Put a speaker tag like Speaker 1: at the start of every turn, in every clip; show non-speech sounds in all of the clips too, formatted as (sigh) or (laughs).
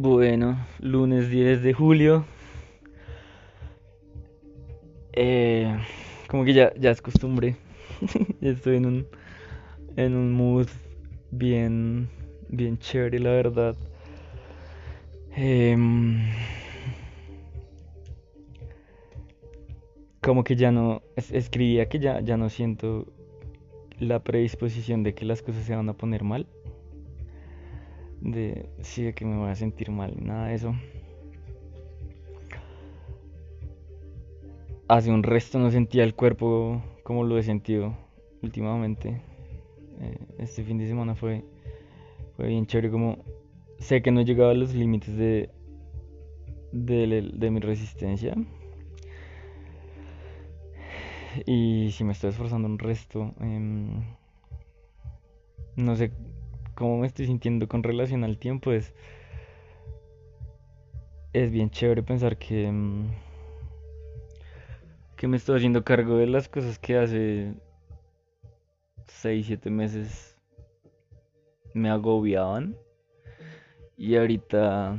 Speaker 1: Bueno, lunes 10 de julio. Eh, como que ya, ya es costumbre. (laughs) Estoy en un, en un mood bien, bien chévere, la verdad. Em, como que ya no, es- escribía que ya, ya no siento la predisposición de que las cosas se van a poner mal. De, sí, de que me voy a sentir mal, nada de eso. Hace un resto no sentía el cuerpo como lo he sentido últimamente. Eh, este fin de semana fue, fue bien chévere, como sé que no llegaba a los límites de, de, de mi resistencia. Y si me estoy esforzando un resto, em, no sé cómo me estoy sintiendo con relación al tiempo. Es, es bien chévere pensar que, em, que me estoy haciendo cargo de las cosas que hace 6 7 meses me agobiaban y ahorita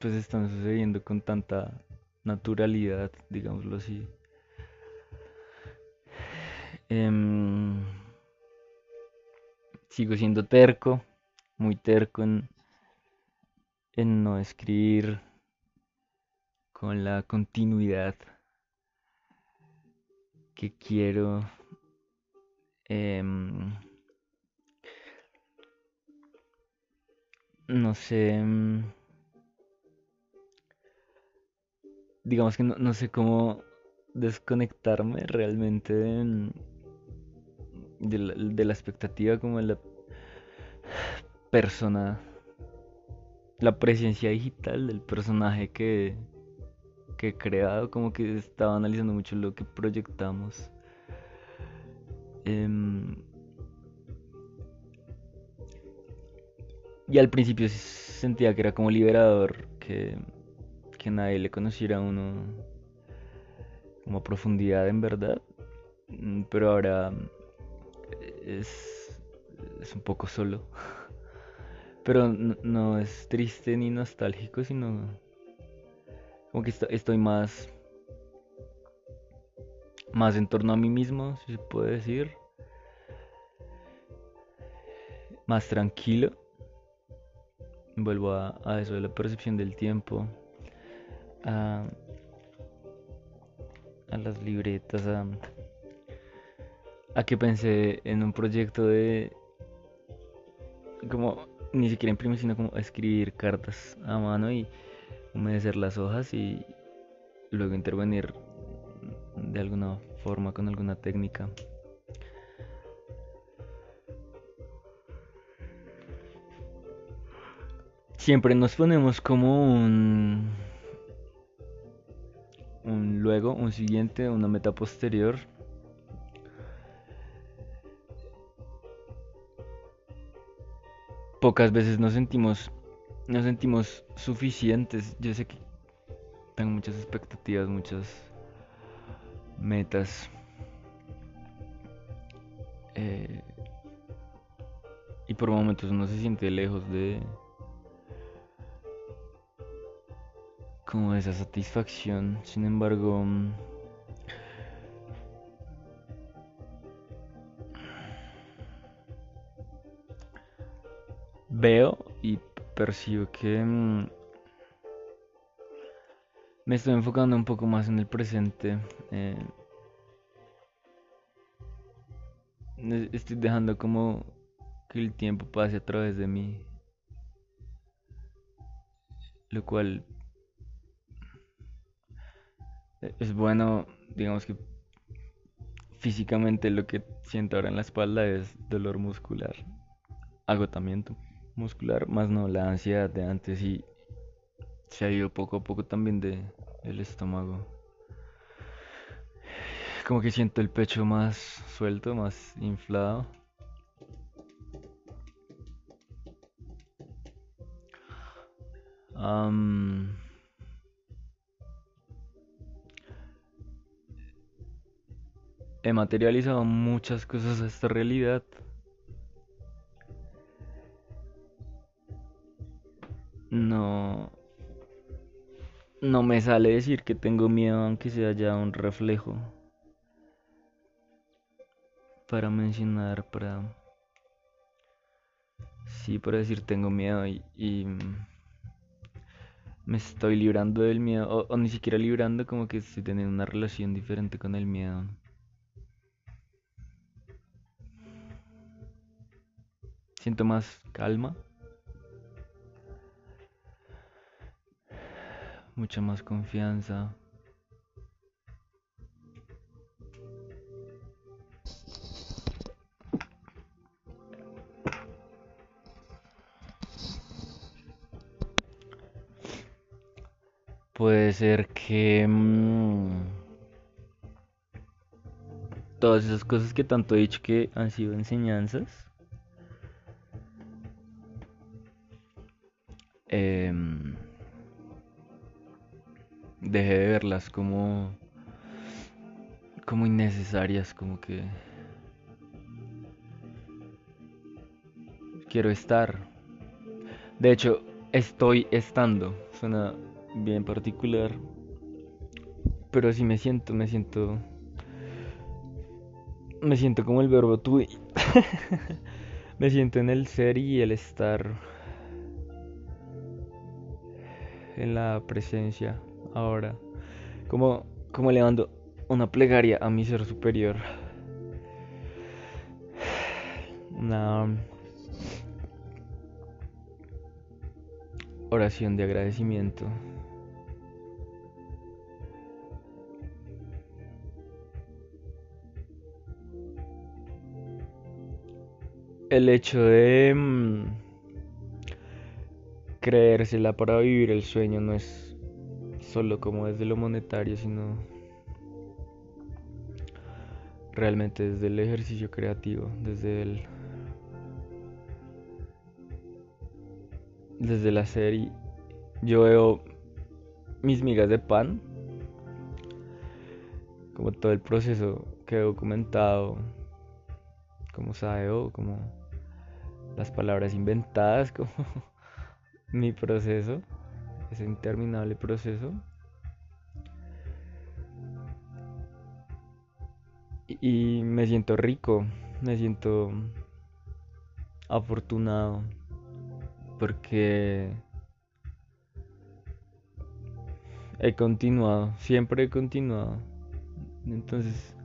Speaker 1: pues están sucediendo con tanta naturalidad, digámoslo así. Em, sigo siendo terco, muy terco en, no escribir con la continuidad que quiero. Em, no sé, em, digamos que no, no sé cómo desconectarme realmente de, de la, expectativa como de la persona, la presencia digital del personaje que, que he creado, como que estaba analizando mucho lo que proyectamos. Em, y al principio sentía que era como liberador, que, que nadie le conociera a uno como a profundidad en verdad. Mm, Pero ahora es, es un poco solo. Pero no, es triste ni nostálgico, sino como que esto- estoy más, más en torno a mí mismo, si se puede decir. Más tranquilo. Vuelvo a, a eso de la percepción del tiempo. A, a las libretas, a, a que pensé en un proyecto de como ni siquiera imprimir, sino como escribir cartas a mano y humedecer las hojas y luego intervenir de alguna forma con alguna técnica. Siempre nos ponemos como un, un luego, un siguiente, una meta posterior. Pocas veces nos sentimos, nos sentimos suficientes. Yo sé que tengo muchas expectativas, muchas metas. eh, y por momentos uno se siente lejos de como esa satisfacción. Sin embargo, veo y percibo que mm, me estoy enfocando un poco más en el presente. eh, estoy dejando como que el tiempo pase a través de mí, lo cual eh, es bueno, digamos que físicamente lo que siento ahora en la espalda es dolor muscular, agotamiento muscular, más no la ansiedad de antes y se ha ido poco a poco también de, del estómago. Como que siento el pecho más suelto, más inflado. He materializado muchas cosas a esta realidad. Me sale decir que tengo miedo aunque sea ya un reflejo para mencionar, para... Sí, para decir tengo miedo y, me estoy librando del miedo, o, o, ni siquiera librando, como que estoy teniendo una relación diferente con el miedo. Siento más calma. Mucha más confianza. Puede ser que mmm, todas esas cosas que tanto he dicho que han sido enseñanzas, dejé de verlas como como innecesarias, como que quiero estar. De hecho, estoy estando. Suena bien particular. Pero así me siento, me siento. Me siento como el verbo to (laughs) me siento en el ser y el estar. En la presencia ahora. Como, como elevando una plegaria a mi ser superior. Una oración de agradecimiento. el hecho de mm, creérsela para vivir el sueño no es solo como desde lo monetario, sino realmente desde el ejercicio creativo, desde el desde la serie yo veo mis migas de pan como todo el proceso que he documentado como sabe como las palabras inventadas (laughs) como mi proceso, ese interminable proceso. Y me siento rico, me siento afortunado porque he continuado, siempre he continuado. Entonces,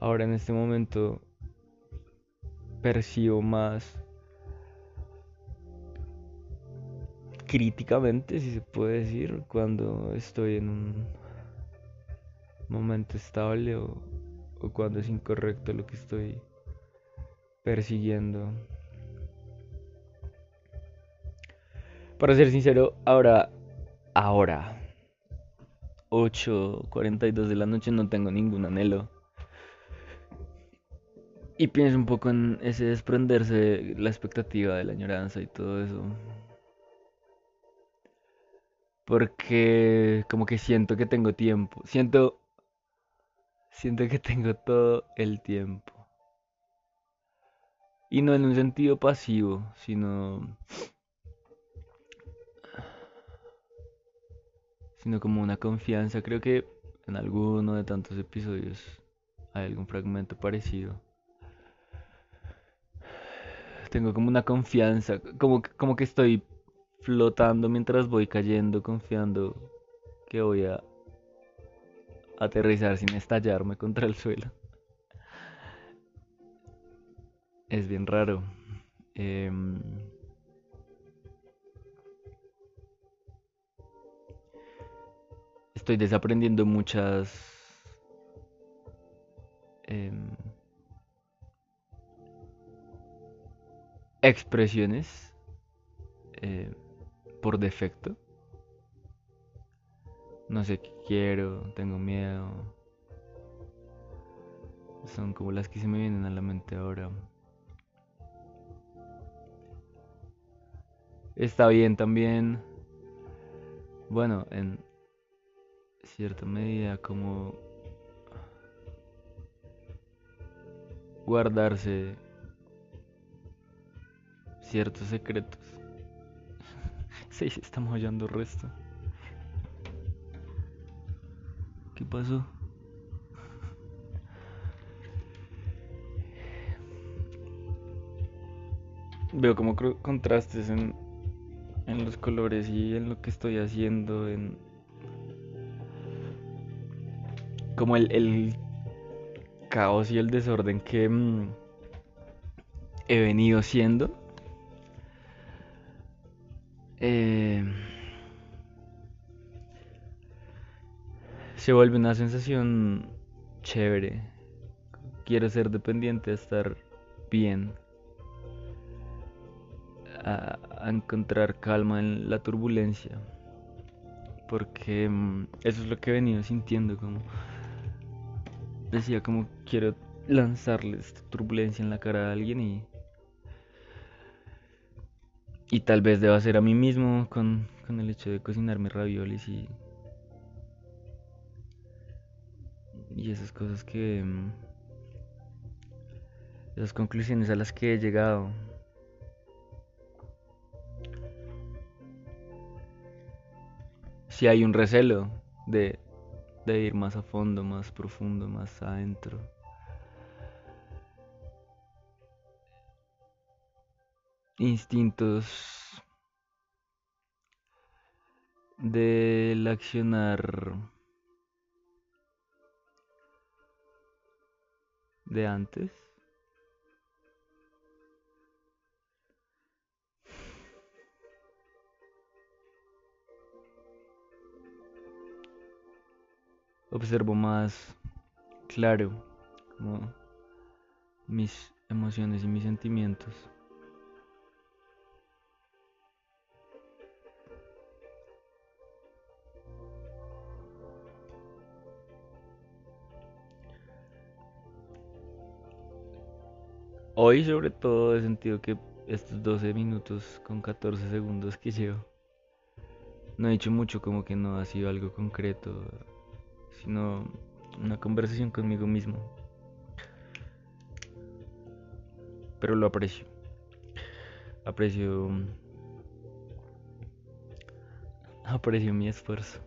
Speaker 1: ahora en este momento percibo más críticamente, si se puede decir, cuando estoy en un momento estable o, cuando es incorrecto lo que estoy persiguiendo. Para ser sincero, ahora, ahora, 8.42 de la noche no tengo ningún anhelo. Y pienso un poco en ese desprenderse la expectativa de la añoranza y todo eso. Porque como que siento que tengo tiempo. Siento. Siento que tengo todo el tiempo. Y no en un sentido pasivo, sino. Sino como una confianza. Creo que en alguno de tantos episodios hay algún fragmento parecido. Tengo como una confianza. Como, como que estoy flotando mientras voy cayendo, confiando que voy a aterrizar sin estallarme contra el suelo. Es bien raro. Em, estoy desaprendiendo muchas em, expresiones. Eh, por defecto. No sé qué quiero, tengo miedo. Son como las que se me vienen a la mente ahora. Está bien también, bueno, en cierta medida como guardarse ciertos secretos Sí, sí, estamos hallando resto. ¿Qué pasó? Veo como contrastes en, en los colores y en lo que estoy haciendo, en como el, caos y el desorden que mm, he venido siendo. Eh, se vuelve una sensación chévere. Quiero ser dependiente de estar bien. A, encontrar calma en la turbulencia. Porque mm, eso es lo que he venido sintiendo como decía como quiero lanzarle esta turbulencia en la cara a alguien y y tal vez deba ser a mí mismo con, con el hecho de cocinarme raviolis y y esas cosas que mm, esas conclusiones a las que he llegado si hay un recelo de de ir más a fondo, más profundo, más adentro. Instintos del accionar de antes. observo más claro mis emociones y mis sentimientos. Hoy sobre todo he sentido que estos 12 minutos con 14 segundos que llevo, no he dicho mucho como que no ha sido algo concreto sino una conversación conmigo mismo. Pero lo aprecio. Aprecio. Aprecio mi esfuerzo.